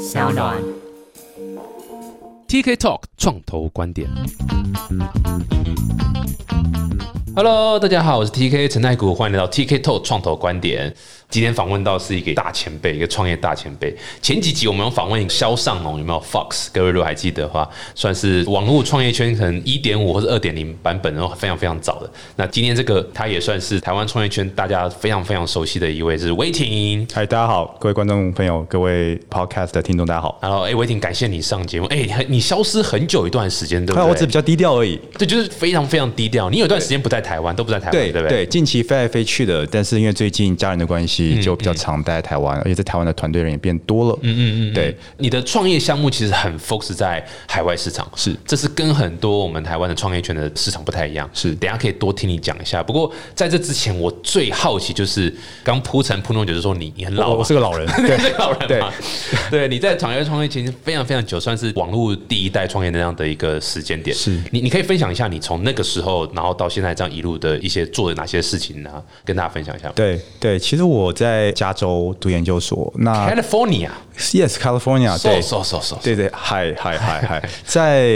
小暖。TK Talk 创投观点。Hello，大家好，我是 TK 陈太谷，欢迎来到 TK Talk 创投观点。今天访问到是一个大前辈，一个创业大前辈。前几集我们有访问肖尚龙，有没有 Fox？各位如果还记得的话，算是网络创业圈可能一点五或者二点零版本，然后非常非常早的。那今天这个他也算是台湾创业圈大家非常非常熟悉的一位，是威霆。嗨，大家好，各位观众朋友，各位 Podcast 的听众，大家好。Hello，哎，威霆，感谢你上节目。哎，你消失很久一段时间，对不啊，对？我只比较低调而已。对，就是非常非常低调。你有一段时间不在台湾，都不在台湾，对不对？对，近期飞来飞去的，但是因为最近家人的关系，就比较常待在台湾，而且在台湾的团队人也变多了。嗯嗯嗯，对，你的创业项目其实很 focus 在海外市场，是这是跟很多我们台湾的创业圈的市场不太一样。是等下可以多听你讲一下。不过在这之前，我最好奇就是刚铺陈铺弄，就是说你你很老，我我是个老人，对是个老人对嘛？对，你在创业创业其实非常非常久，算是网络第一代创业那样的一个时间点。是你你可以分享一下你从那个时候，然后到现在这样一路的一些做的哪些事情呢？跟大家分享一下。对对，其实我在加州读研究所，那 California，Yes California，对。so so so，对对，嗨嗨嗨嗨，在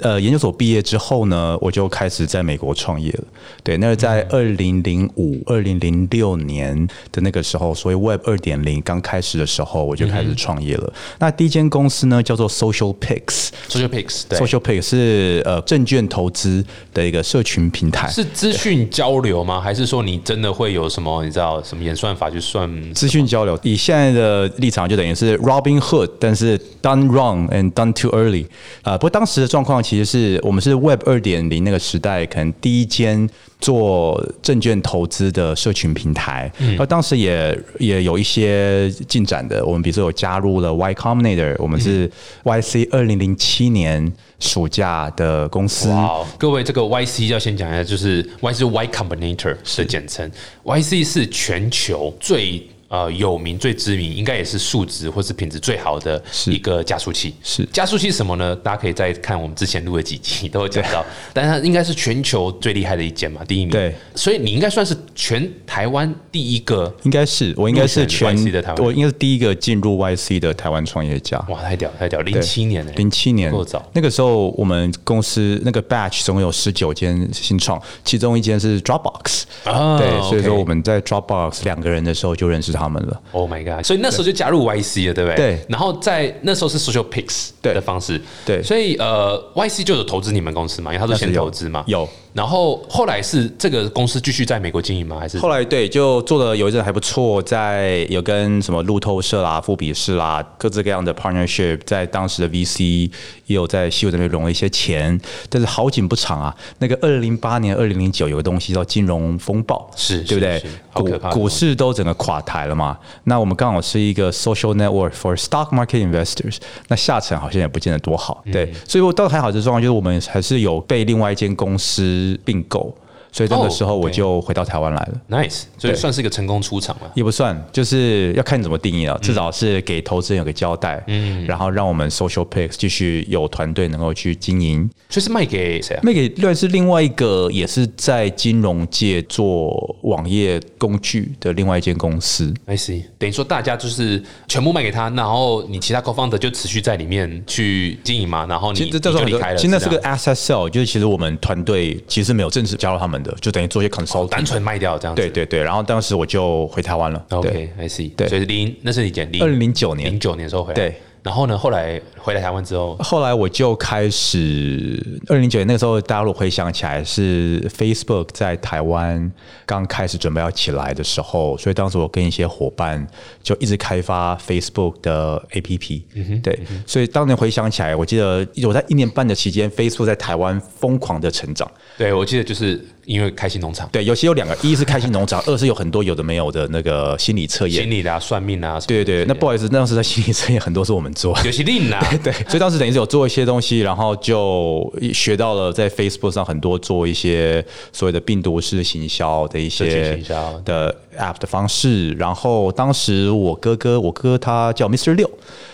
呃研究所毕业之后呢，我就开始在美国创业了。对，那是在二零零五、二零零六年的那个时候，所以 Web 二点零刚开始的时候，我就开始创业了。那第一间公司呢，叫做 Social Pix。Social Pics，对 Social Pix 是呃证券投资的一个社群平台，是资讯交流吗？还是说你真的会有什么你知道什么演算法去算？资讯交流。以现在的立场，就等于是 Robin Hood，但是 done wrong and done too early。呃，不过当时的状况其实是我们是 Web 二点零那个时代，可能第一间做证券投资的社群平台。而当时也也有一些进展的，我们比如说有加入了 Y Combinator，我们是 YC 二零零七年暑假的公司。哇哦，各位，这个 YC 要先讲一下，就是 YC Y Combinator 的简称，YC 是全球最。呃，有名最知名，应该也是数值或是品质最好的一个加速器。是加速器是什么呢？大家可以再看我们之前录的几集都会讲到，但是它应该是全球最厉害的一间嘛，第一名。对，所以你应该算是全台湾第一个。应该是我应该是全的台湾我应该是第一个进入 YC 的台湾创业家。哇，太屌太屌！零七年呢、零七年够早那个时候我们公司那个 batch 总共有十九间新创，其中一间是 Dropbox，、啊对，所以说我们在 Dropbox 两个人的时候就认识他们了。Oh my god！所以那时候就加入 YC 了，对不对？对然后在那时候是 Social Picks 的方式，对所以呃，YC 就有投资你们公司嘛，因为他是先投资嘛，有。然后后来是这个公司继续在美国经营吗？还是后来对，就做的有一阵还不错，在有跟什么路透社啦、富比士啦各自各样的 partnership，在当时的 VC 也有在西游这边融了一些钱，但是好景不长啊。那个二零零八年、二零零九有个东西叫金融风暴，是对不对股股市都整个垮台了嘛。那我们刚好是一个 social network for stock market investors，那下层好像也不见得多好，嗯对。所以我倒还好这状况就是我们还是有被另外一间公司并购。所以那个时候哦我就回到台湾来了。nice？所以算是一个成功出场了。也不算，就是要看你怎么定义了。至少是给投资人有个交代，嗯，然后让我们 Social Picks 继续有团队能够去经营。所以是卖给谁啊？卖给另外是另外一个也是在金融界做网页工具的另外一间公司。I see，等于说大家就是全部卖给他，然后你其他 co-founder 就持续在里面去经营嘛，然后你你其实这时候就离开了。其实那是个 asset sell，就是其实我们团队其实没有正式加入他们的，就等于做一些 consult，单纯卖掉这样子。对对对。然后当时我就回台湾了。对，OK，I see。对所以零那是你减零二零零九年零九年的时候回来。对。然后呢，后来回来台湾之后，后来我就开始，二零零九年那个时候，大家如果回想起来，是 Facebook 在台湾刚开始准备要起来的时候，所以当时我跟一些伙伴就一直开发 Facebook 的 APP。对，所以当年回想起来，我记得我在一年半的期间，Facebook 在台湾疯狂的成长。对我记得就是因为开心农场对，尤其有两个，一是开心农场，二是有很多有的没有的那个心理测验心。理的啊、算命啊，什么对对，那不好意思，那当时在心理测验很多是我们做。有些令啊，对，所以当时等于是有做一些东西，然后就学到了在 Facebook 上很多做一些所谓的病毒式行销的一些行销的 App 的方式。然后当时我哥哥，我哥他叫 Mr. 六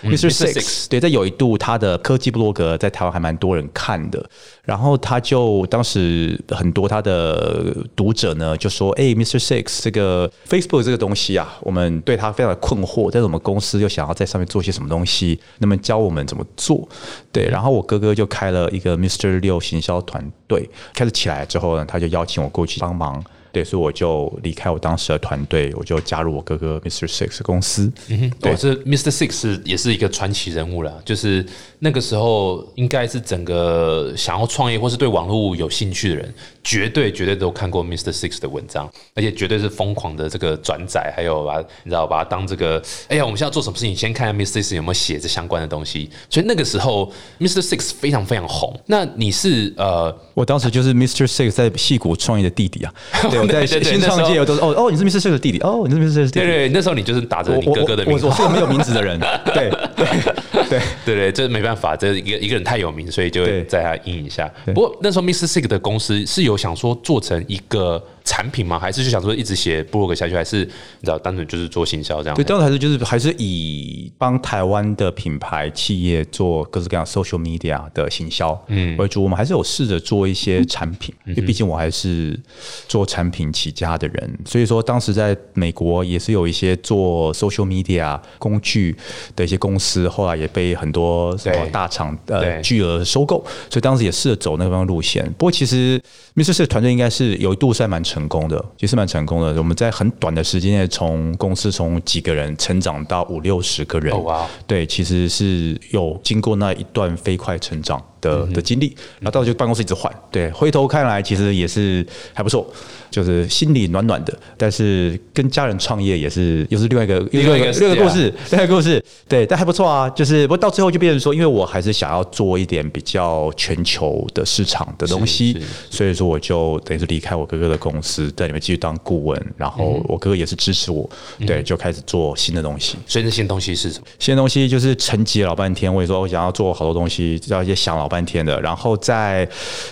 ，Mr. Mr. Six，对，在有一度他的科技部落格在台湾还蛮多人看的。然后他就当时很多他的读者呢就说：“哎，Mr. Six，这个 Facebook 这个东西啊，我们对他非常的困惑，但是我们公司又想要在上面做些什么东西，那么教我们怎么做？”对，然后我哥哥就开了一个 Mr. 六行销团队，开始起来之后呢，他就邀请我过去帮忙。对，所以我就离开我当时的团队，我就加入我哥哥 Mr. Six 公司。嗯哼，对，这 Mr. Six 也是一个传奇人物了。就是那个时候，应该是整个想要创业或是对网络有兴趣的人，绝对绝对都看过 Mr. Six 的文章，而且绝对是疯狂的这个转载，还有把你知道把它当这个，哎呀，我们现在做什么事情，先看看 Mr. Six 有没有写这相关的东西。所以那个时候 Mr. Six 非常非常红。那你是呃，我当时就是 Mr. Six 在戏谷创业的弟弟啊。对，我在新创界我都是哦哦，你是 Mr. Six 的弟弟哦，你是 Mr. Six 的弟弟。对对，那时候你就是打着你哥哥的名字我是个没有名字的人。对 对对。对 对，这没办法，这一个一个人太有名，所以就会在他阴影下。不过那时候 Mr. Sig 的公司是有想说做成一个产品吗？还是就想说一直写部落格下去？还是你知道单纯就是做行销这样？对，当时还是就是还是以帮台湾的品牌企业做各式各样 social media 的行销嗯为主，我们还是有试着做一些产品，因为毕竟我还是做产品起家的人，所以说当时在美国也是有一些做 social media 工具的一些公司，后来也被很多什么大厂呃巨额收购，所以当时也试着走那方路线。不过其实 Mr. 团队应该是有一度是还蛮成功的，其实蛮成功的。我们在很短的时间内，从公司从几个人成长到五六十个人。对，其实是有经过那一段飞快成长的的经历，然后到就办公室一直换。对，回头看来其实也是还不错，就是心里暖暖的。但是跟家人创业也是又是另外一个另外一个另外一个故事，另外一个故事。对，但还不错啊。就是不过到最后就变成说，因为我还是想要做一点比较全球的市场的东西所以说我就等于是离开我哥哥的公司，在里面继续当顾问。然后我哥哥也是支持我，对，就开始做新的东西。所以那新东西是什么？新的东西就是沉寂了老半天，我也说我想要做好多东西，要一些想老半天的。然后在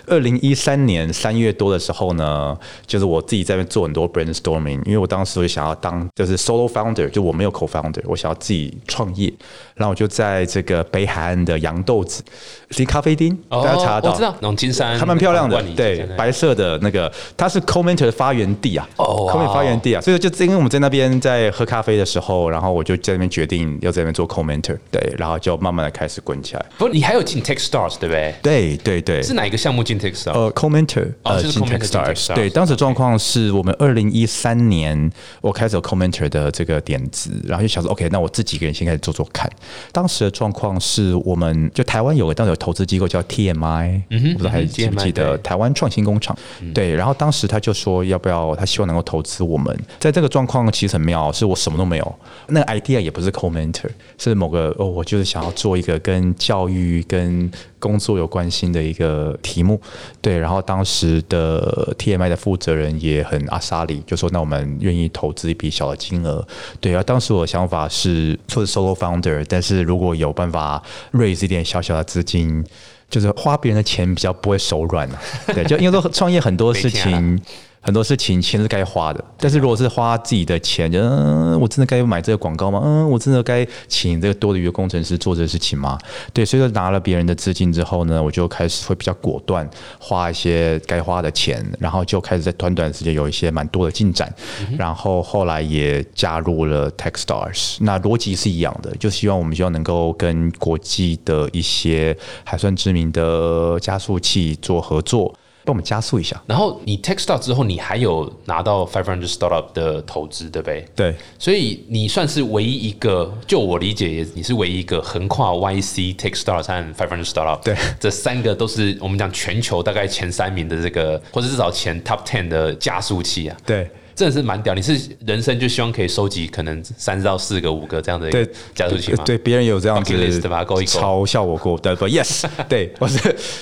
二零一三年三月多的时候呢，就是我自己在那边做很多 brainstorming，因为我当时我想要当就是 solo founder，就我没有 co founder，我想要自己创业。然后我就在这个北海岸的洋豆子，是咖啡厅，大家查得到，哦我知道龙金山，还蛮漂亮的，对白色的那个，它是 Commenter 的发源地啊，哦 Commenter 发源地啊，所以就因为我们在那边在喝咖啡的时候，然后我就在那边决定要在那边做 Commenter，对，然后就慢慢的开始滚起来，不，你还有进 TechStars 对不对？对对？对，是哪一个项目？进 TechStars？呃，Commenter，呃，哦就是进 Commenter 进 Techstars，Techstars 对，当时状况是我们二零一三年我开始有 Commenter 的这个点子，然后就想说，OK，那我自己一个人先开始做做看。当时的状况是我们就台湾有个当时有投资机构叫 TMI，我不知道还嗯哼记不记得台湾创新工厂，对，然后当时他就说要不要，他希望能够投资我们。在这个状况其实很妙，是我什么都没有，那个 idea 也不是 Commenter，是某个哦，我就是想要做一个跟教育跟工作有关心的一个题目，对，然后当时的 TMI 的负责人也很阿萨里，就说那我们愿意投资一笔小的金额，对，而当时我的想法是做 solo founder，但是如果有办法 raise 一点小小的资金。就是花别人的钱比较不会手软啊，对，就因为说创业很多事情，很多事情钱是该花的，但是如果是花自己的钱，就嗯，我真的该买这个广告吗？嗯，我真的该请这个多余的一个工程师做这个事情吗？对，所以说拿了别人的资金之后呢，我就开始会比较果断花一些该花的钱，然后就开始在短短的时间有一些蛮多的进展，然后后来也加入了 TechStars，那逻辑是一样的，就希望我们希望能够跟国际的一些还算知名的加速器做合作，帮我们加速一下。然后你 TechStars 之后，你还有拿到 Five Hundred Startup 的投资，对不对？对，所以你算是唯一一个，就我理解，你是唯一一个横跨 YC、TechStars 和 Five Hundred Startup，对，这三个都是我们讲全球大概前三名的这个，或者至少前 Top Ten 的加速器啊。对。真的是蛮屌！你是人生就希望可以收集可能三到四个、五个这样的对加速器吗？对，别人有这样子 list 把它勾一勾嘲笑我过，对不？Yes，对，我是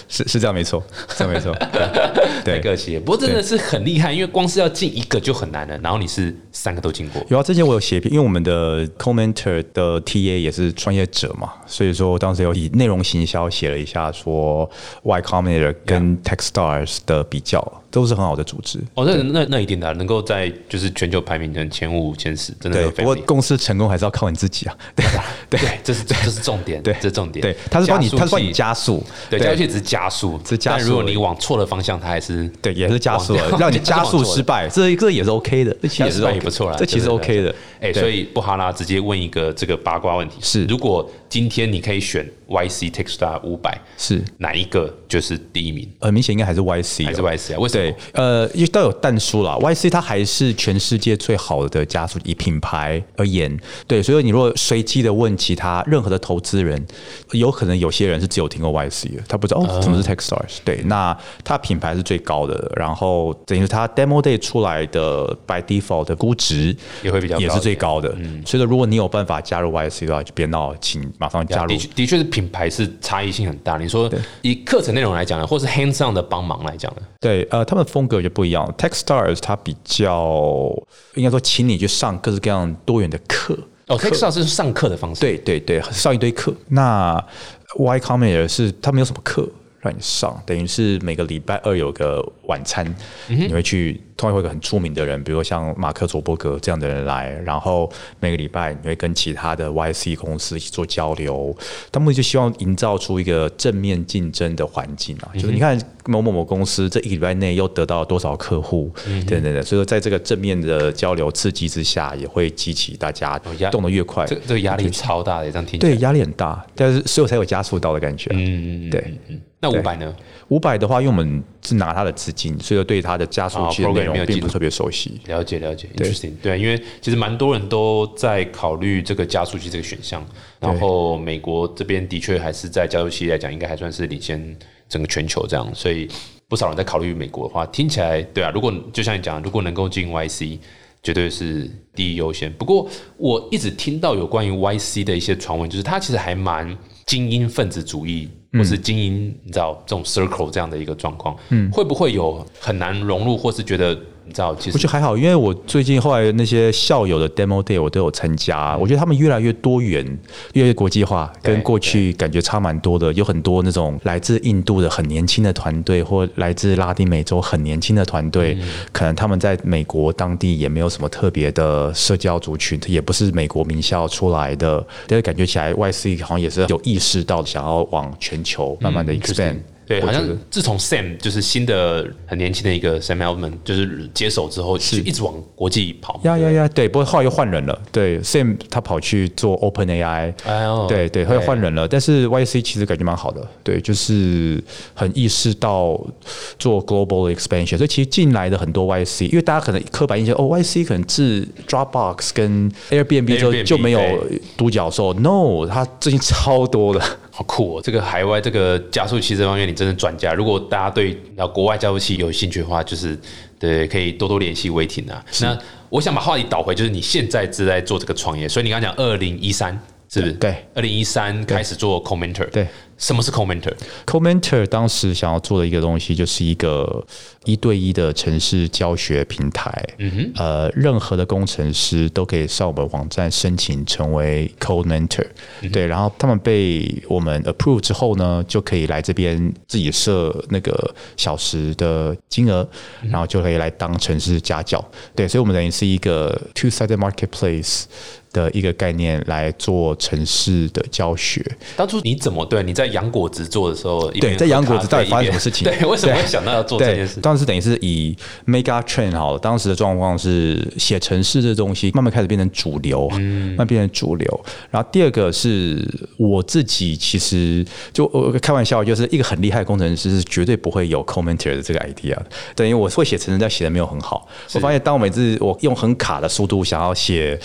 是是这样没错，是这样没错，太 对。客气了。不过真的是很厉害，因为光是要进一个就很难了，然后你是三个都进过。有啊，之前我有写一篇，因为我们的 commenter 的 TA 也是创业者嘛，所以说当时有以内容行销写了一下说 Y Combinator 跟 TechStars 的比较，都是很好的组织。哦，那那那一定的啊，能够在在就是全球排名的前五、前十，真的对，不过。公司成功还是要靠你自己啊。对对，这是这是重点，对这是重点。对，他是帮你，他是帮你加速，对，加速器只是加速，是加速但如果你往错的方向，它还是对，也是加速了，让你加速 失败，这这也是 OK 的，这其实也是不错啦，这其实 OK 的。哎，所以布哈拉直接问一个这个八卦问题：是如果今天你可以选 YC Techstar 五百，是。哪一个就是第一名？很明显应该还是 YC，还是哦。YC 啊？为什么？对？，呃，因为都有淡书啦。YC 它还是全世界最好的加速以品牌而言，对，所以你如果随机的问其他任何的投资人，有可能有些人是只有听过 YC 的，他不知道哦什么是 Techstars，对，那它品牌是最高的，然后等于是它 Demo Day 出来的 by default 的估值也会比较也是最高的，嗯。所以说如果你有办法加入 YC 的话，就别闹，请马上加入的。确，的确是品牌是差异性很大。你说以课程内容来讲呢，或是 hands on 的帮忙来讲呢，对，呃，他们风格就不一样。Techstars 它比较应该说，请你去上各式各样多元的课。哦，Techstars 是上课的方式，对对对，上一堆课。那 Y Combinator 是它没有什么课让你上，等于是每个礼拜二有个晚餐，你会去，通常会有个很出名的人，比如说像马克·佐伯格这样的人来，然后每个礼拜你会跟其他的 YC 公司一起做交流，他们就希望营造出一个正面竞争的环境啊，就是你看某某某公司这一个礼拜内又得到了多少客户，等等等，所以说在这个正面的交流刺激之下，也会激起大家压动得越快，这这个压力超大的，这样听对，压力很大，但是所以我才有加速到的感觉。嗯，对。那五百呢？五百的话，因为我们是拿他的资金，所以对他的加速器的哦内容并不是特别熟悉。了解了解，interesting。对，因为其实蛮多人都在考虑这个加速器这个选项，然后美国这边的确还是在加速器来讲，应该还算是领先整个全球这样，所以不少人在考虑美国的话，听起来对啊。如果就像你讲，如果能够进 YC，绝对是第一优先。不过我一直听到有关于 YC 的一些传闻，就是它其实还蛮精英分子主义。或是精英，你知道这种 circle 这样的一个状况，嗯，会不会有很难融入，或是觉得你知道，其实我觉得还好，因为我最近后来那些校友的 demo day 我都有参加，我觉得他们越来越多元，越来越国际化，跟过去感觉差蛮多的。有很多那种来自印度的很年轻的团队，或来自拉丁美洲很年轻的团队，可能他们在美国当地也没有什么特别的社交族群，也不是美国名校出来的，但是感觉起来 YC 好像也是有意识到想要往全球慢慢的 expand。对，好像自从 Sam 就是新的很年轻的一个 Sam Altman 就是接手之后，是一直往国际跑。呀呀呀，对，不过后来又换人了。对，Sam 他跑去做 Open AI，哎呦对对，他又换人了。但是 YC 其实感觉蛮好的，对，就是很意识到做 global expansion。所以其实进来的很多 YC，因为大家可能刻板印象，哦，YC 可能自 Dropbox 跟 Airbnb 之后就没有独角兽。No，他最近超多的。好酷哦！这个海外这个加速器这方面，你真的专家。如果大家对要国外加速器有兴趣的话，就是对可以多多联系威霆啊。那我想把话题倒回，就是你现在是在做这个创业，所以你刚刚讲二零一三是不是？对，二零一三开始做 Commenter。对，什么是 Commenter？Commenter 当时想要做的一个东西，就是一个一对一的城市教学平台。嗯哼，呃，任何的工程师都可以上我们网站申请成为 Code Mentor、对，然后他们被我们 approve 之后呢，就可以来这边自己设那个小时的金额，然后就可以来当城市家教。对，所以我们等于是一个 two-sided marketplace。的一个概念来做城市的教学，当初你怎么对你在洋果子做的时候，对在洋果子到底发生什么事情 对，为什么会想到要做这件事？当时等于是以 mega trend 好了，当时的状况是写城市这东西慢慢开始变成主流，嗯慢慢变成主流。然后第二个是我自己其实就我开玩笑，就是一个很厉害的工程师是绝对不会有 commenter 的这个 idea 的。等于我会写城市，但写的没有很好。我发现当我每次我用很卡的速度想要写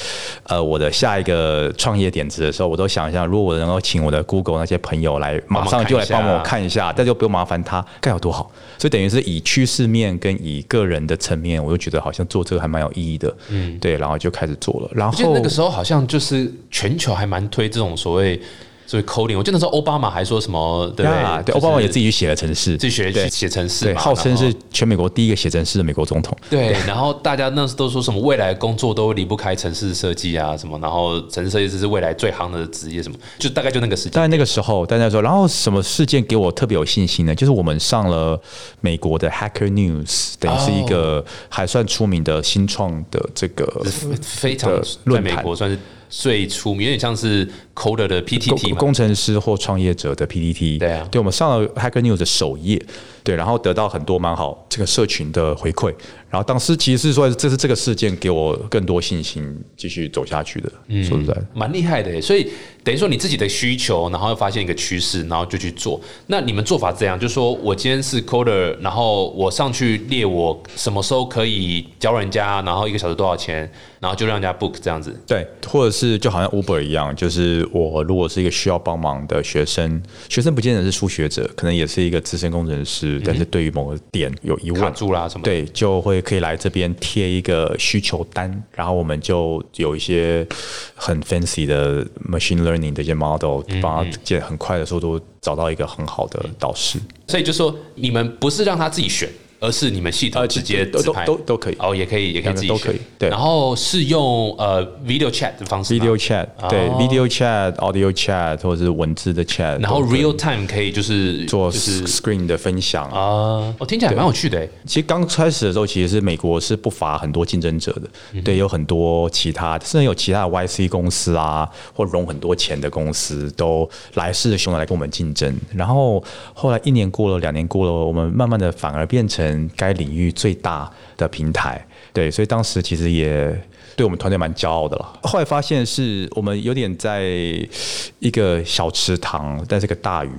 呃我的下一个创业点子的时候，我都想一下，如果我能够请我的 Google 那些朋友来，马上就来帮我看一下，但就不用麻烦他，该有多好。所以等于是以趋势面跟以个人的层面，我就觉得好像做这个还蛮有意义的。嗯，对，然后就开始做了。然后那个时候好像就是全球还蛮推这种所谓所以 coding，我记得那时候奥巴马还说什么，对不对？奥巴马也自己去写了城市，自己写程式对，嘛，号称是全美国第一个写城市的美国总统。对，然后大家那时都说什么未来工作都离不开城市设计啊什么，然后城市设计师是未来最行的职业什么，就大概就那个时间。但那个时候，大家说，然后什么事件给我特别有信心呢？就是我们上了美国的 Hacker News，等于是一个还算出名的新创的这个非常的在论美国算是最出名，有点像是 Coder 的 PTT。工工程师或创业者的 PPT。对啊对，我们上了 Hacker News 的首页，对，然后得到很多蛮好这个社群的回馈。然后当时其实是说，这是这个事件给我更多信心，继续走下去的。嗯说实在。蛮厉害的耶，所以等于说你自己的需求，然后又发现一个趋势，然后就去做。那你们做法是这样，就是说我今天是 coder，然后我上去列我什么时候可以教人家，然后一个小时多少钱，然后就让人家 book 这样子。对，或者是就好像 Uber 一样，就是我如果是一个需要帮忙的学生，学生不见得是初学者，可能也是一个资深工程师，但是对于某个点有疑卡问，住啦什么？对，就会可以来这边贴一个需求单，然后我们就有一些很 fancy 的 machine learning 的一些 model，帮他借很快的速度找到一个很好的导师。所以就说你们不是让他自己选，而是你们系统呃直接都都都都可以。哦，也可以，也可以都可以对。然后是用呃 video chat 的方式 Video chat，对哦，video chat、audio chat 或者是文字的 chat，然后 real time 可以就是做就是 screen 的分享啊，我听起来蛮有趣的欸。其实刚开始的时候，其实是美国是不乏很多竞争者的，对，有很多其他，甚至有其他的 YC 公司啊，或融很多钱的公司都来势汹汹来跟我们竞争。然后后来一年过了，两年过了，我们慢慢的反而变成该领域最大的平台，对，所以当时其实也。对我们团队蛮骄傲的了。后来发现是我们有点在一个小池塘，但是个大鱼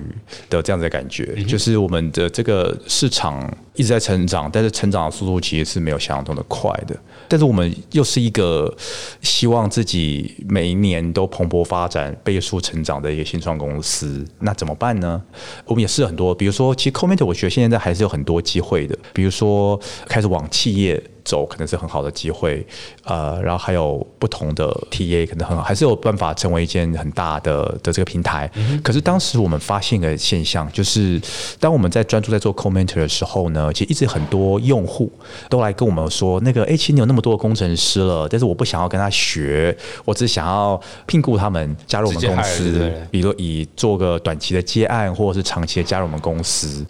的这样子的感觉，就是我们的这个市场一直在成长，但是成长的速度其实是没有想象中的快的。但是我们又是一个希望自己每一年都蓬勃发展、倍速成长的一个新创公司，那怎么办呢？我们也试了很多，比如说，其实 Comment 我觉得现在还是有很多机会的，比如说开始往企业。走可能是很好的机会，呃，然后还有不同的 TA 可能很好，还是有办法成为一件很大的的这个平台。可是当时我们发现一个现象，就是当我们在专注在做 commenter 的时候呢，其实一直很多用户都来跟我们说，那个哎，其实你有那么多的工程师了，但是我不想要跟他学，我只想要聘雇他们加入我们公司比如以做个短期的接案，或者是长期的加入我们公司。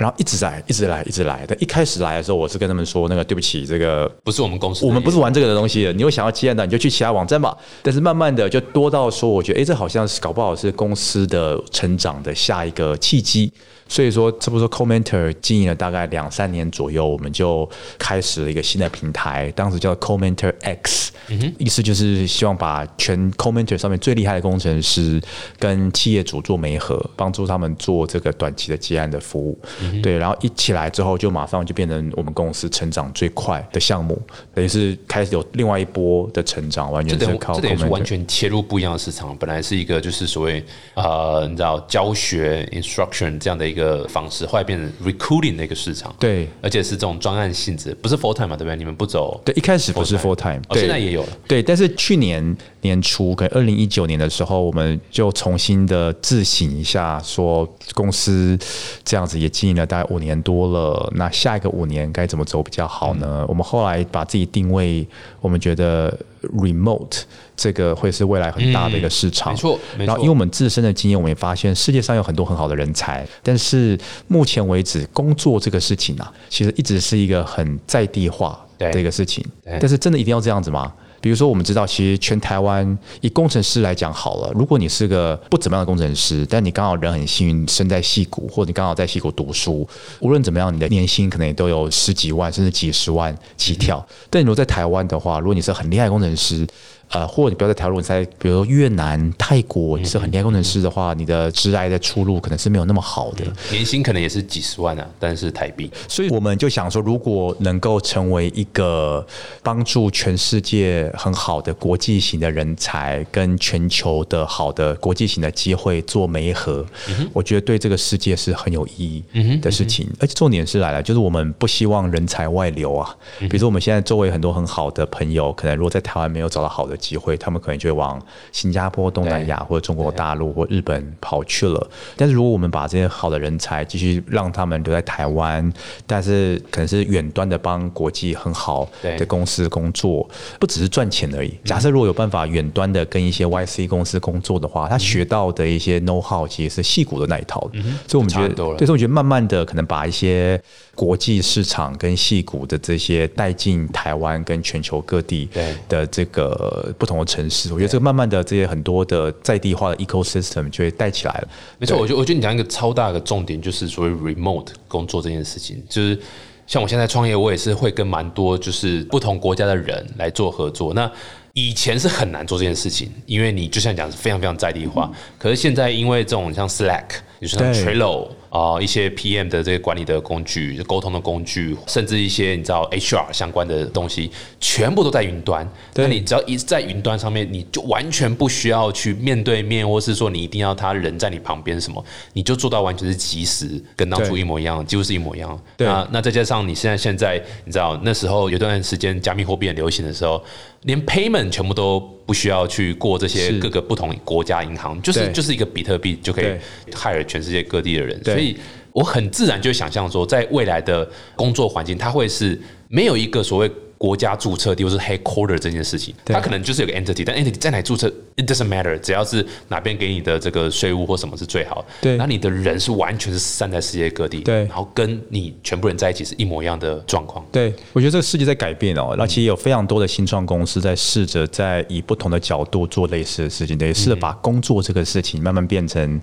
然后一直来，一直来，一直来。但一开始来的时候，我是跟他们说，那个对不起，这个不是我们公司，我们不是玩这个的东西的。你有想要接案的，你就去其他网站吧。但是慢慢的就多到说，我觉得，哎，这好像是搞不好是公司的成长的下一个契机。所以说，差不多 Commenter 经营了大概两三年左右，我们就开始了一个新的平台，当时叫 Commenter X，、意思就是希望把全 Commenter 上面最厉害的工程师跟企业主做媒合，帮助他们做这个短期的接案的服务。对，然后一起来之后，就马上就变成我们公司成长最快的项目，等于是开始有另外一波的成长，完全是靠这等于是完全切入不一样的市场，本来是一个就是所谓呃，你知道教学 instruction 这样的一个方式，后来变成 recruiting 的一个市场，对。而且是这种专案性质，不是 full time 嘛，对不对？你们不走对，一开始不是 full full time，哦，现在也有了。对，但是去年年初，可能二零一九年的时候，我们就重新的自省一下，说公司这样子也经营了大概五年多了，那下一个五年该怎么走比较好呢？嗯我们后来把自己定位，我们觉得 remote 这个会是未来很大的一个市场，嗯没错没错然后因为我们自身的经验，我们也发现世界上有很多很好的人才，但是目前为止，工作这个事情啊，其实一直是一个很在地化对的一个事情。但是真的一定要这样子吗？比如说，我们知道，其实全台湾以工程师来讲好了，如果你是个不怎么样的工程师，但你刚好人很幸运生在戏谷，或者你刚好在戏谷读书，无论怎么样，你的年薪可能也都有十几万甚至几十万起跳。但你如果在台湾的话，如果你是很厉害工程师，呃，或者你不要在台湾，你在比如说越南、泰国，你是很厉害工程师的话，你的职来的出路可能是没有那么好的。年薪可能也是几十万啊，但是台币。所以我们就想说，如果能够成为一个帮助全世界很好的国际型的人才，跟全球的好的国际型的机会做媒合，我觉得对这个世界是很有意义的事情。而且重点是来了，就是我们不希望人才外流啊。比如说我们现在周围很多很好的朋友，可能如果在台湾没有找到好的机会，他们可能就会往新加坡、东南亚或者中国大陆或日本跑去了。但是如果我们把这些好的人才继续让他们留在台湾，但是可能是远端的帮国际很好的公司工作，不只是赚钱而已。假设如果有办法远端的跟一些 YC 公司工作的话，他学到的一些 know how 其实是戏骨的那一套。所以我们觉得，对，所以我觉得慢慢的可能把一些国际市场跟戏骨的这些带进台湾跟全球各地的这个不同的城市，我觉得这个慢慢的这些很多的在地化的 ecosystem 就会带起来了。没错，我觉得我觉得你讲一个超大的重点，就是所谓 remote 工作这件事情，就是像我现在创业，我也是会跟蛮多就是不同国家的人来做合作。那以前是很难做这件事情，因为你就像讲是非常非常在地化，可是现在因为这种像 Slack，就是 Trello。啊，一些 PM 的这个管理的工具、沟通的工具，甚至一些你知道 HR 相关的东西，全部都在云端。那你只要一在云端上面，你就完全不需要去面对面，或是说你一定要他人在你旁边什么，你就做到完全是及时，跟当初一模一样，几乎是一模一样。那那再加上你现在现在，你知道那时候有段时间加密货币很流行的时候，连 payment 全部都不需要去过这些各个不同国家银行，就是就是一个比特币就可以害了全世界各地的人。所以，我很自然就想象说，在未来的工作环境，它会是没有一个所谓。国家注册地或是 headquarter 这件事情，它可能就是有个 entity，但 entity 在哪注册，it doesn't matter，只要是哪边给你的这个税务或什么是最好。对，那你的人是完全是散在世界各地，对，然后跟你全部人在一起是一模一样的状况。对，我觉得这个世界在改变哦，那其实有非常多的新创公司在试着在以不同的角度做类似的事情，也，试着把工作这个事情慢慢变成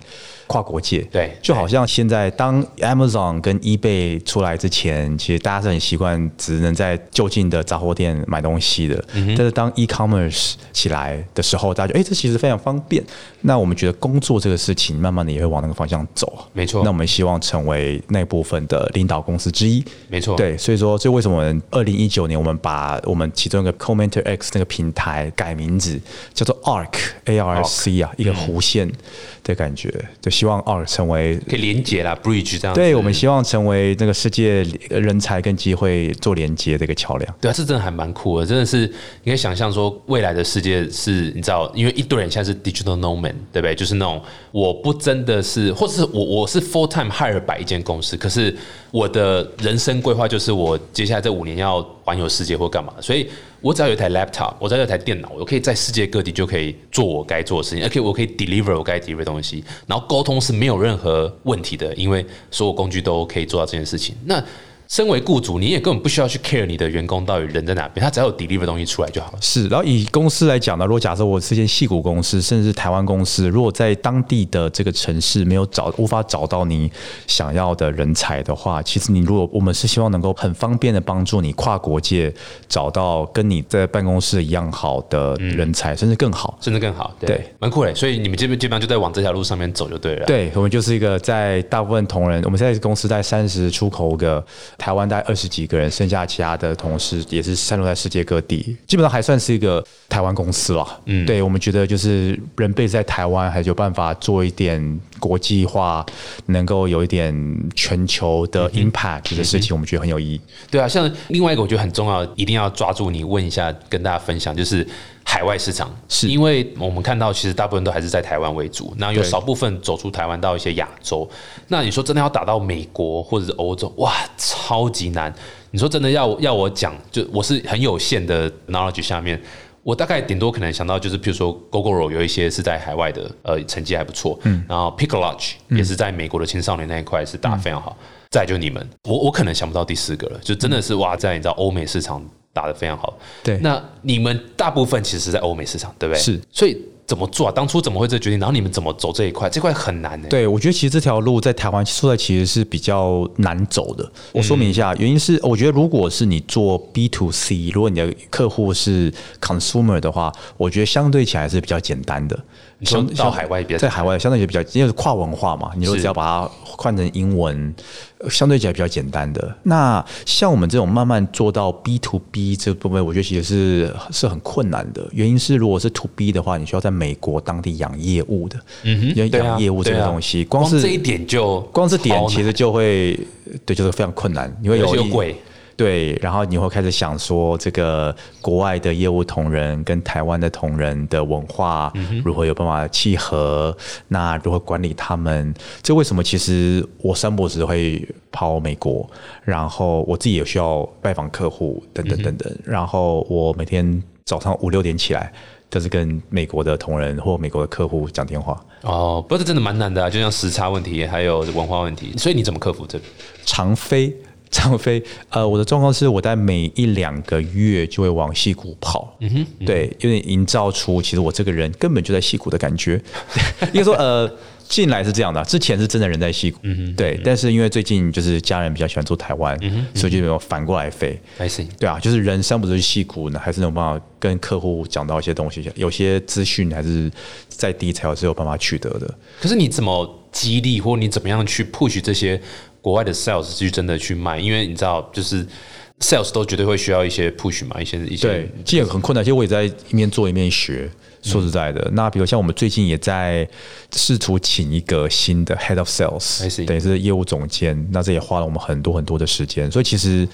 跨国界。对，就好像现在当 Amazon 跟 eBay 出来之前，其实大家是很习惯只能在就近的杂货店买东西的，但是当 e-commerce 起来的时候，大家觉得哎，这其实非常方便。那我们觉得工作这个事情，慢慢的也会往那个方向走。没错。那我们希望成为那部分的领导公司之一。没错。对，所以说，这为什么二零一九年我们把我们其中一个 Commenter X 那个平台改名字叫做 Arc A R C 啊，一个弧线。的感觉，就希望二成为可以连接啦，bridge 这样。对，我们希望成为这个世界人才跟机会做连接的一个桥梁。对啊，这真的还蛮酷的，真的是你可以想象说，未来的世界是你知道，因为一堆人现在是 digital nomad，对不对？就是那种我不真的是，或者是我我是 full time hire 百一间公司，可是我的人生规划就是我接下来这五年要环游世界或干嘛，所以。我只要有一台 laptop，我只要有一台电脑，我可以在世界各地就可以做我该做的事情，而且我可以 deliver 我该 deliver 东西，然后沟通是没有任何问题的，因为所有工具都可以做到这件事情。那身为雇主，你也根本不需要去 care 你的员工到底人在哪边，他只要有 deliver 东西出来就好了。是，然后以公司来讲呢，如果假设我是间细股公司，甚至是台湾公司，如果在当地的这个城市没有找无法找到你想要的人才的话，其实你如果我们是希望能够很方便的帮助你跨国界找到跟你在办公室一样好的人才，甚至更好，甚至更好，对，蛮酷的。所以你们这边基本上就在往这条路上面走就对了。对，我们就是一个在大部分同仁，我们现在公司在三十出口个。台湾大概二十几个人，剩下其他的同事也是散落在世界各地，基本上还算是一个台湾公司了。嗯，对我们觉得就是人辈在台湾，还有办法做一点国际化，能够有一点全球的 impact 的事情，我们觉得很有意义。对啊，像另外一个我觉得很重要，一定要抓住你问一下，跟大家分享就是。海外市场是因为我们看到，其实大部分都还是在台湾为主，那有少部分走出台湾到一些亚洲。那你说真的要打到美国或者是欧洲，哇，超级难。你说真的要要我讲，就我是很有限的 knowledge 下面，我大概顶多可能想到就是，譬如说 Google 有一些是在海外的，呃，成绩还不错。嗯，然后 Pick Lodge 也是在美国的青少年那一块是打非常好。再就你们，我我可能想不到第四个了，就真的是哇，在你知道欧美市场。打得非常好，对。那你们大部分其实是在欧美市场，对不对？是。所以怎么做啊？当初怎么会这决定？然后你们怎么走这一块？这块很难的。对，我觉得其实这条路在台湾出来其实是比较难走的。我说明一下，原因是我觉得如果是你做 B to C，如果你的客户是 consumer 的话，我觉得相对起来是比较简单的。相到海外，在海外相对也比较，因为是跨文化嘛，你说只要把它换成英文，相对起来比较简单的。那像我们这种慢慢做到 B to B 这部分，我觉得其实是是很困难的。原因是如果是 To B 的话，你需要在美国当地养业务的，嗯哼，养业务这个东西，光是这一点就光是点其实就会对，就是非常困难。你会有鬼。对，然后你会开始想说，这个国外的业务同仁跟台湾的同仁的文化如何有办法契合？那如何管理他们？这为什么？其实我三博士会跑美国，然后我自己也需要拜访客户，等等等等。然后我每天早上五六点起来，就是跟美国的同仁或美国的客户讲电话。哦，不过这真的蛮难的啊，就像时差问题，还有文化问题。所以你怎么克服这个？常飞。张飞，呃，我的状况是我在每一两个月就会往戏谷跑，嗯哼，对，有点营造出其实我这个人根本就在戏谷的感觉。应该说，呃，进来是这样的，之前是真的人在戏谷，嗯哼，对，但是因为最近就是家人比较喜欢住台湾，嗯所以就有反过来飞。I see，对啊，就是人生不是戏谷呢，还是有办法跟客户讲到一些东西，有些资讯还是在低才有是有办法取得的。可是你怎么激励，或你怎么样去 push 这些？国外的 sales 去真的去卖，因为你知道，就是 sales 都绝对会需要一些 push 嘛，一些一些，对，其实很困难。其实我也在一面做一面学。说实在的，那比如像我们最近也在试图请一个新的 head of sales，等于是业务总监，那这也花了我们很多很多的时间。所以其实。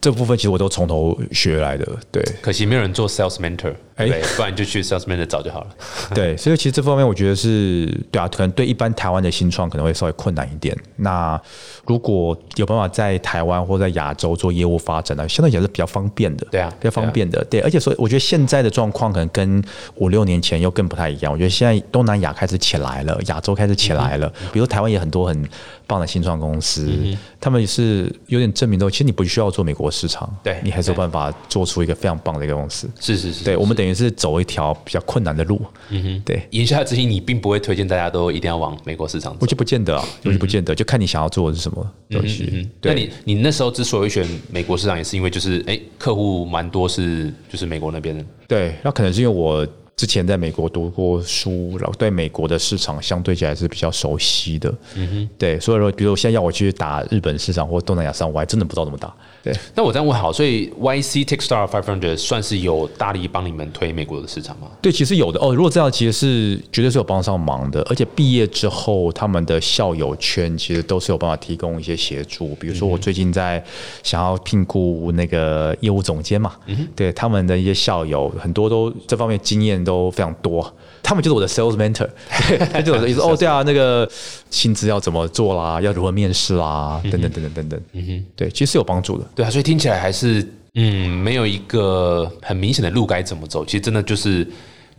这部分其实我都从头学来的，对。可惜没有人做 sales mentor，哎，不然就去 sales mentor 找就好了。对，所以其实这方面我觉得是，对啊，可能对一般台湾的新创可能会稍微困难一点。那如果有办法在台湾或在亚洲做业务发展呢，相对也是比较方便的。对啊，比较方便的。对，而且所以我觉得现在的状况可能跟五六年前又更不太一样。我觉得现在东南亚开始起来了，亚洲开始起来了。比如台湾也很多很棒的新创公司，他们也是有点证明到，其实你不需要做美国。市场，对你还是有办法做出一个非常棒的一个公司。是是是，对我们等于是走一条比较困难的路。嗯哼，对。言下之意，你并不会推荐大家都一定要往美国市场。我就不见得啊，我就不见得，就看你想要做的是什么东西。嗯那你你那时候之所以选美国市场，也是因为就是哎，客户蛮多是就是美国那边的。对，那可能是因为我。之前在美国读过书，然后对美国的市场相对起来是比较熟悉的。嗯哼，对，所以说，比如现在要我去打日本市场或东南亚市场，我还真的不知道怎么打。对，那我这样问好，所以 YC Techstar Five Hundred 算是有大力帮你们推美国的市场吗？对，其实有的哦。如果这样，其实是绝对是有帮上忙的。而且毕业之后，他们的校友圈其实都是有办法提供一些协助。比如说，我最近在想要聘雇那个业务总监嘛，嗯对他们的一些校友，很多都这方面经验都非常多。他们就是我的 sales mentor，他就意思 哦，对啊，那个薪资要怎么做啦，要如何面试啦，等等等等等等。嗯哼，对，其实是有帮助的。对啊，所以听起来还是嗯，没有一个很明显的路该怎么走。其实真的就是。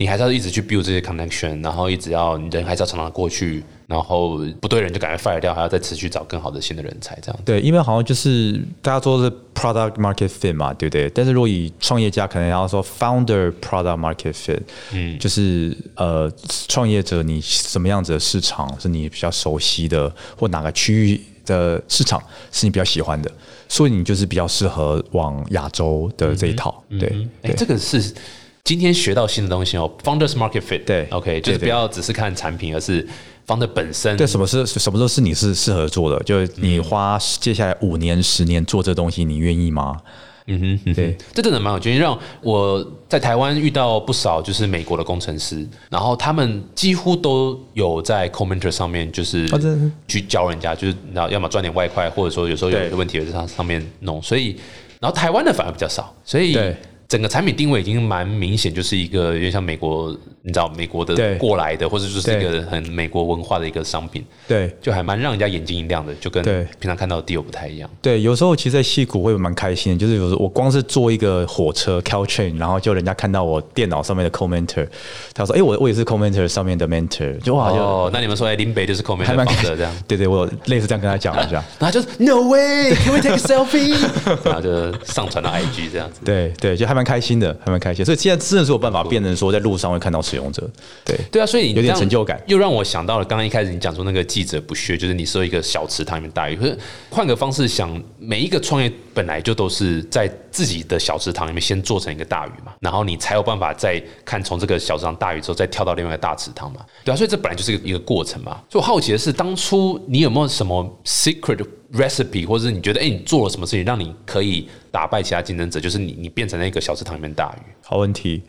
你还是要一直去 build 这些 connection，然后一直要人还是要常常过去，然后不对人就赶快 fire 掉，还要再持续找更好的新的人才，这样。对，因为好像就是大家说是 product market fit 嘛，对不对？但是如果以创业家可能要说 founder product market fit，嗯，就是呃创业者你什么样子的市场是你比较熟悉的，或哪个区域的市场是你比较喜欢的，所以你就是比较适合往亚洲的这一套。对，哎，这个是。今天学到新的东西哦，Founders Market Fit，对，OK，就是不要只是看产品，而是 Founder 本身。对，什么是什么都是你是适合做的，就是你花接下来五年、十年做这东西，你愿意吗？嗯哼，对，这真的蛮有趣。让我在台湾遇到不少就是美国的工程师，然后他们几乎都有在 Commenter 上面就是去教人家，就是然后要么赚点外快，或者说有时候有问题在上上面弄。所以，然后台湾的反而比较少，所以。整个产品定位已经蛮明显，就是一个有点像美国，你知道美国的过来的，或者就是一个很美国文化的一个商品，对，就还蛮让人家眼睛一亮的，就跟平常看到的 deal 不太一样。对，有时候其实，在戏谷会蛮开心，就是有时候我光是坐一个火车 Caltrain，然后就人家看到我电脑上面的 commenter，他说：“哎，我我也是 commenter 上面的 mentor。”就哇，就那你们说，哎，林北就是 commenter，还蛮这样。对对，我类似这样跟他讲一下，然后就是 No way，Can we take a selfie？然后就上传到 IG 这样子。对对，就还蛮开心的，还蛮。开心，所以现在真的是有办法变成说，在路上会看到使用者。对对啊，所以有点成就感，又让我想到了刚刚一开始你讲说那个记者不屑，就是你说一个小池塘里面大鱼。可是换个方式想，每一个创业本来就都是在自己的小池塘里面先做成一个大鱼嘛，然后你才有办法再看从这个小池塘大鱼之后再跳到另外一个大池塘嘛。对啊，所以这本来就是一个一个过程嘛。所以我好奇的是，当初你有没有什么 recipe，或者是你觉得，哎，你做了什么事情让你可以打败其他竞争者？就是你，你变成那个小池塘里面大鱼。好问题，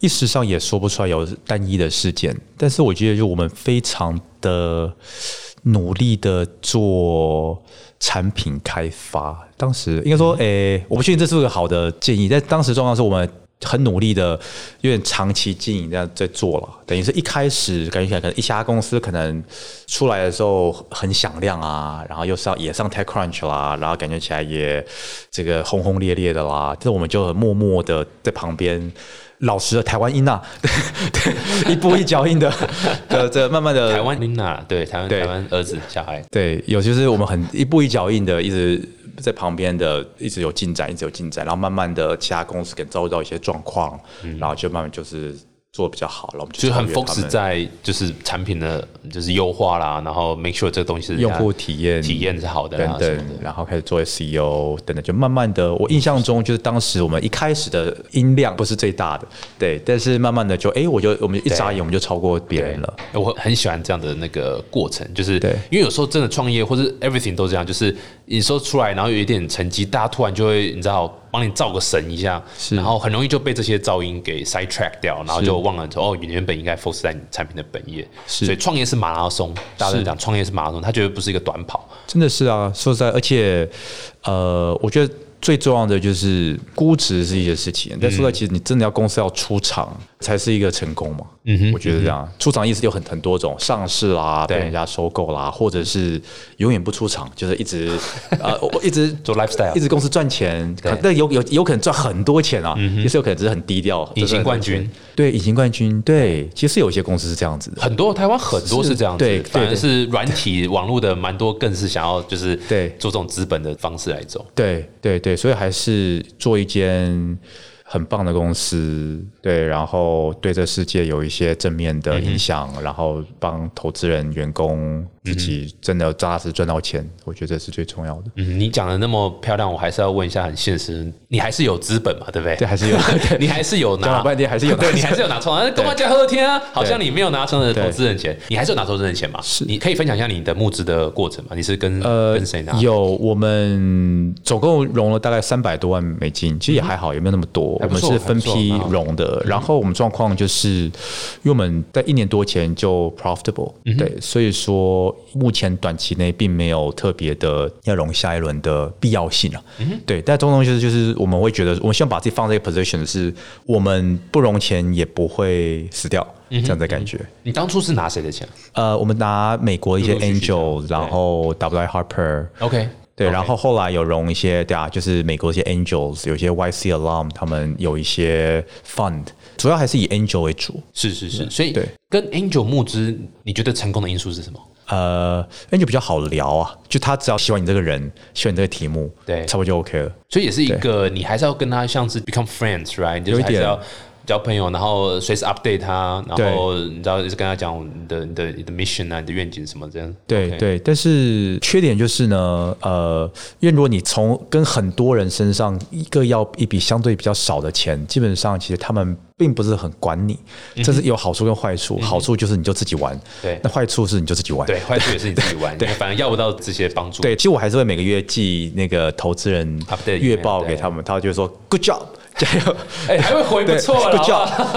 一时上也说不出来有单一的事件，但是我觉得，就我们非常的努力的做产品开发。当时应该说，诶、我不确定这是不是个好的建议，但当时状况是我们。很努力的，有点长期经营这样在做了，等于是一开始感觉起来，可能一家公司可能出来的时候很响亮啊，然后又上也上 TechCrunch 啦，然后感觉起来也这个轰轰烈烈的啦，这我们就很默默的在旁边。老实的台湾音呐、对 对，一步一脚印的，的这慢慢的台湾 Lina 对台湾对台湾儿子小孩，对，有就是我们很一步一脚印的，一直在旁边的，一直有进展，一直有进展，然后慢慢的其他公司给遭遇到一些状况，然后就慢慢就是做比较好，了我们就是很 focus 在就是产品的就是优化啦，然后 make sure 这个东西是用户体验体验是好的等等，然后开始做 SEO 等等，就慢慢的，我印象中就是当时我们一开始的音量不是最大的，对，但是慢慢的就哎，我就我们一眨眼我们就超过别人了，我很喜欢这样的那个过程，就是对因为有时候真的创业或者 everything 都这样，就是你说出来，然后有一点成绩，大家突然就会你知道帮你造个神一下，是然后很容易就被这些噪音给 side track 掉，然后就忘了说哦，你原本应该 focus 在你产品的本业，是。所以创业是马拉松，大家都讲创业是马拉松，它绝对不是一个短跑，真的是啊，说实在，而且呃，我觉得最重要的就是估值是一件事情，但说实在，其实你真的要公司要出场才是一个成功嘛。嗯哼，我觉得这样，出场意思有很很多种，上市啦，被人家收购啦，或者是永远不出场，就是一直 呃，我一直做 lifestyle 一直公司赚钱，但有有有可能赚很多钱啊，也是有可能只是很低调，隐形冠军。对，隐形冠军，对，其实有些公司是这样子的，很多台湾很多是这样子，反而是软体网络的蛮多，更是想要就是对。做这种资本的方式来走。对对对，所以还是做一间很棒的公司，对，然后对这世界有一些正面的影响，然后帮投资人、员工自己真的扎实赚到钱，我觉得这是最重要的。嗯，你讲的那么漂亮，我还是要问一下，很现实，你还是有资本嘛，对不对？对，还是有 你还是有拿讲半天还是有拿对你还是有拿冲啊，跟我讲和天啊，好像你没有拿成的投资人钱，你还是有拿投资人钱嘛？是，你可以分享一下你的募资的过程嘛？你是跟呃跟谁拿？有，我们总共融了大概三百多万美金，其实也还好，也没有那么多。我们是分批融的，然后我们状况就是，因为我们在一年多前就 profitable，对，所以说目前短期内并没有特别的要融下一轮的必要性啊。对，但这种东西就是就是我们会觉得，我们希望把自己放在一个 position，是我们不融钱也不会死掉这样的感觉。你当初是拿谁的钱？呃，我们拿美国一些 angel，然后 W I Harper。对然后后来有融一些，对啊，就是美国一些 angels，有一些 YC alum，他们有一些 fund，主要还是以 angel 为主。是是是，所以对跟 Angel 募资，你觉得成功的因素是什么？呃，angel 比较好聊啊，就他只要喜欢你这个人，喜欢你这个题目，对差不多就 OK 了。所以也是一个，你还是要跟他像是 become friends，right？就是还是要交朋友，然后随时 update 他，然后你知道，一直跟他讲你的你的你的 mission 啊，你的愿景什么这样。对对，但是缺点就是呢，呃，因为如果你从跟很多人身上一个要一笔相对比较少的钱，基本上其实他们并不是很管你，这是有好处跟坏处。好处就是你就自己玩，嗯对。那坏处是你就自己玩，对，坏处也是你自己玩，对，反正要不到这些帮助。对，其实我还是会每个月寄那个投资人月报给他们，他就会说 Good job，加油，哎，还会回不对错了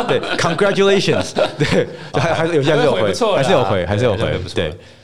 对，Congratulations，对，还还是有些还是有回还是有回，还是有回对还是回不，错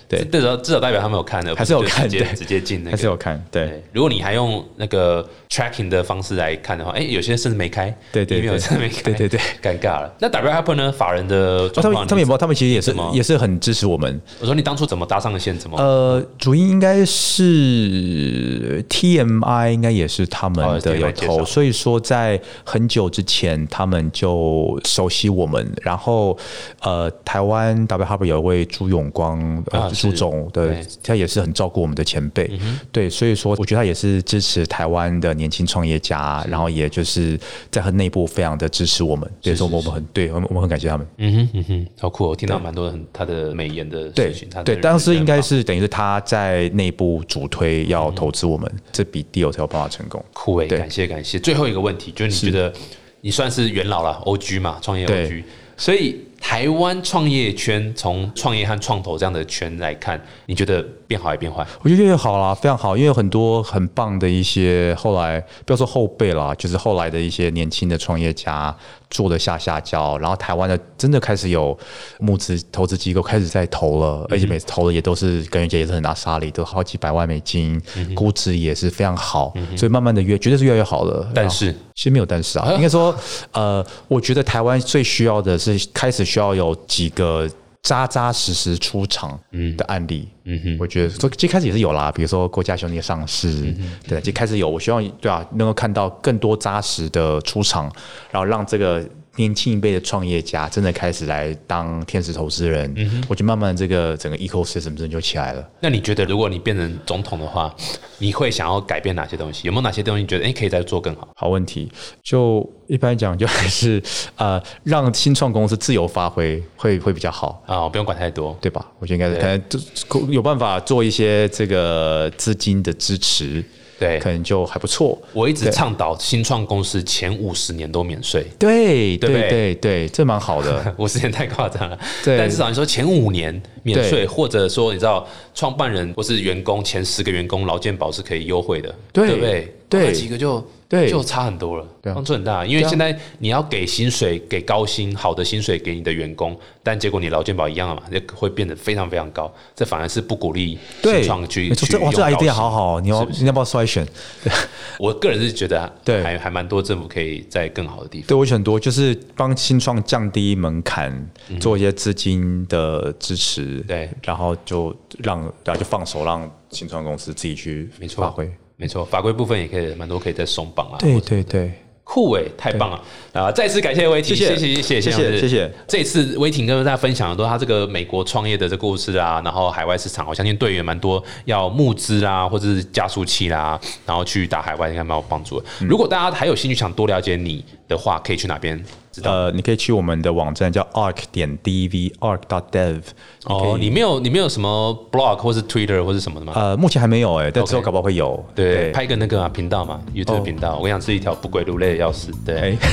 对对，至少至少代表他们有看的，还是有不就直接直接进那个，还是有看，对。对，如果你还用那个 tracking 的方式来看的话，哎，有些甚至没开，对对对没有真的没开，对对对，尴尬了。那 W Apple 呢？法人的哦他们，他们也不，他们其实也是也是很支持我们。我说你当初怎么搭上的线？怎么？呃，主因应该是 TMI，应该也是他们哦的有投，所以说在很久之前他们就熟悉我们。然后呃，台湾 W Hub 有一位朱永光呃啊朱总的对，他也是很照顾我们的前辈，对，所以说我觉得他也是支持台湾的年轻创业家，然后也就是在很内部非常的支持我们，所以说我们很对，我们我们很感谢他们。嗯哼嗯哼，好酷哦！我听到蛮多很他的美言的对事情，他对，当时应该是等于是他在内部主推要投资我们，这笔 deal 才有办法成功。酷诶，对。感谢感谢。最后一个问题就是你觉得你算是元老了，OG 嘛，创业对。OG，所以台湾创业圈从创业和创投这样的圈来看，你觉得变好还变坏？我觉得越好啦，非常好，因为有很多很棒的一些后来不要说后辈啦，就是后来的一些年轻的创业家做的下下焦，然后台湾的真的开始有募资投资机构开始在投了，而且每次投的也都是感觉也是很大沙里，都好几百万美金，估值也是非常好，所以慢慢的越绝对是越来越好了。但是其实没有但是啊，应该说，呃，我觉得台湾最需要的是开始需要有几个扎扎实实出场的案例。嗯哼，我觉得最最开始也是有啦，比如说郭家兄弟上市，对，就开始有。我希望对啊，能够看到更多扎实的出场，然后让这个。年轻一辈的创业家真的开始来当天使投资人，嗯我觉得慢慢这个整个 ecosystem 真的就起来了。那你觉得，如果你变成总统的话，你会想要改变哪些东西？有没有哪些东西觉得哎可以再做更好？好问题，就一般讲，就还是呃让新创公司自由发挥会会比较好啊，不用管太多，对吧？我觉得应该是可能有办法做一些这个资金的支持。对，可能就还不错。我一直倡导新创公司前五十年都免税。对，对，对，对，这蛮好的。五十年太夸张了。对，但至少你说前五年免税，或者说你知道创办人或是员工前十个员工劳健保是可以优惠的，对不对？对，几个就。对，就差很多了，帮助很大。因为现在你要给薪水，给高薪、好的薪水给你的员工，但结果你劳健保一样了嘛，就会变得非常非常高。这反而是不鼓励新创去去哇，这 idea 好好，你要你要不要筛选？我个人是觉得，对，还还蛮多政府可以在更好的地方。对我很多就是帮新创降低门槛，做一些资金的支持，对，然后就让然后就放手让新创公司自己去发挥。没错，法规部分也可以蛮多，可以再松绑啊。对对对，酷欸太棒了啊！再次感谢威霆，谢谢谢谢谢谢谢谢。这次威霆跟大家分享的都是他这个美国创业的这故事啊，然后海外市场，我相信对于蛮多要募资啊，或者是加速器啦，然后去打海外应该蛮有帮助的。如果大家还有兴趣想多了解你的话，可以去哪边？呃，你可以去我们的网站叫 arc 点 dv，arc dot dev。哦，你没有，你没有什么 blog 或是 Twitter 或是什么的吗？呃，目前还没有哎，但之后搞不好会有。对，拍一个那个频道嘛，YouTube 频道。我想是一条不归路，累的要死。对。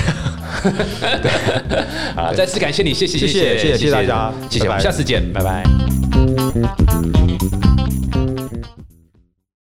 啊，再次感谢你，谢谢，谢谢，谢谢，谢谢大家，谢谢，下次见，拜拜。